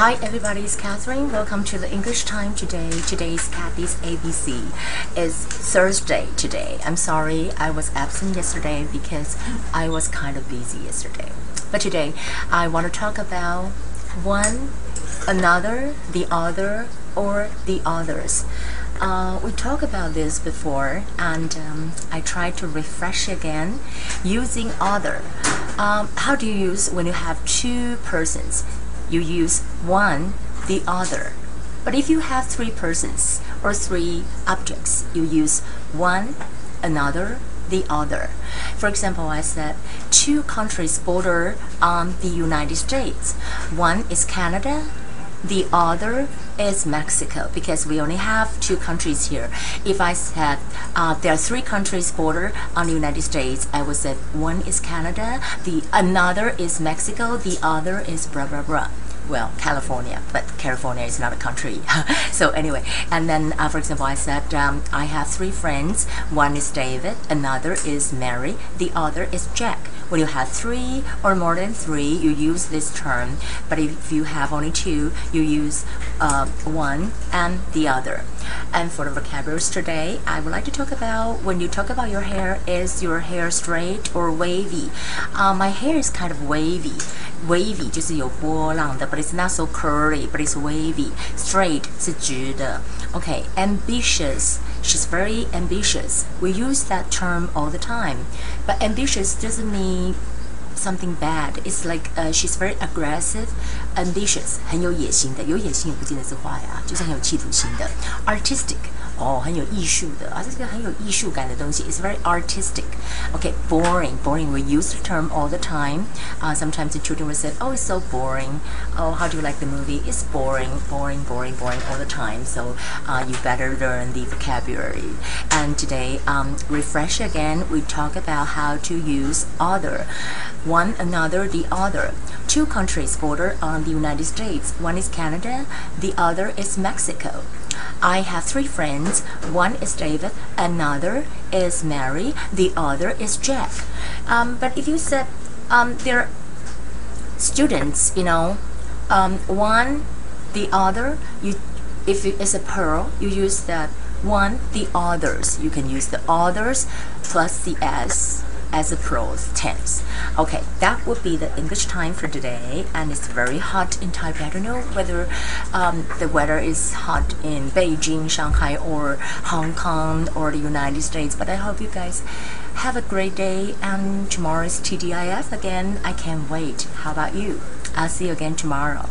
Hi everybody, it's Catherine. Welcome to the English time today. Today's Kathy's ABC. It's Thursday today. I'm sorry I was absent yesterday because I was kind of busy yesterday. But today I want to talk about one, another, the other, or the others. Uh, we talked about this before and um, I tried to refresh again using other. Um, how do you use when you have two persons? You use one, the other. But if you have three persons or three objects, you use one, another, the other. For example, I said two countries border on the United States. One is Canada, the other is Mexico because we only have two countries here. If I said uh, there are three countries border on the United States, I would say one is Canada, the another is Mexico, the other is blah blah blah well, California, but California is not a country. so anyway, and then uh, for example, I said um, I have three friends. One is David, another is Mary, the other is Jack. When you have three or more than three, you use this term. But if you have only two, you use uh, one and the other. And for the vocabularies today, I would like to talk about when you talk about your hair, is your hair straight or wavy? Uh, my hair is kind of wavy. Wavy 就是有波浪的，but it's not so curly, but it's wavy. Straight 是直的。Okay, ambitious. She's very ambitious. We use that term all the time. But ambitious doesn't mean something bad. It's like uh, she's very aggressive, ambitious，很有野心的。有野心也不见得是坏啊，就是很有企图心的。Artistic。 哦，很有艺术的啊，这是个很有艺术感的东西。It's very artistic. Okay, boring, boring. We use the term all the time. Uh, sometimes the children will say, "Oh, it's so boring." Oh, how do you like the movie? It's boring, boring, boring, boring all the time. So uh, you better learn the vocabulary. And today, um, refresh again. We talk about how to use other, one another, the other. Two countries border on the United States. One is Canada, the other is Mexico. I have three friends. One is David, another is Mary, the other is Jack. Um, but if you said um, they're students, you know, um, one, the other, you if it's a plural, you use that one, the others. You can use the others plus the s as a pros tense. Okay, that would be the English time for today, and it's very hot in Taipei. I don't know whether um, the weather is hot in Beijing, Shanghai, or Hong Kong, or the United States, but I hope you guys have a great day, and tomorrow is TGIF again. I can't wait. How about you? I'll see you again tomorrow.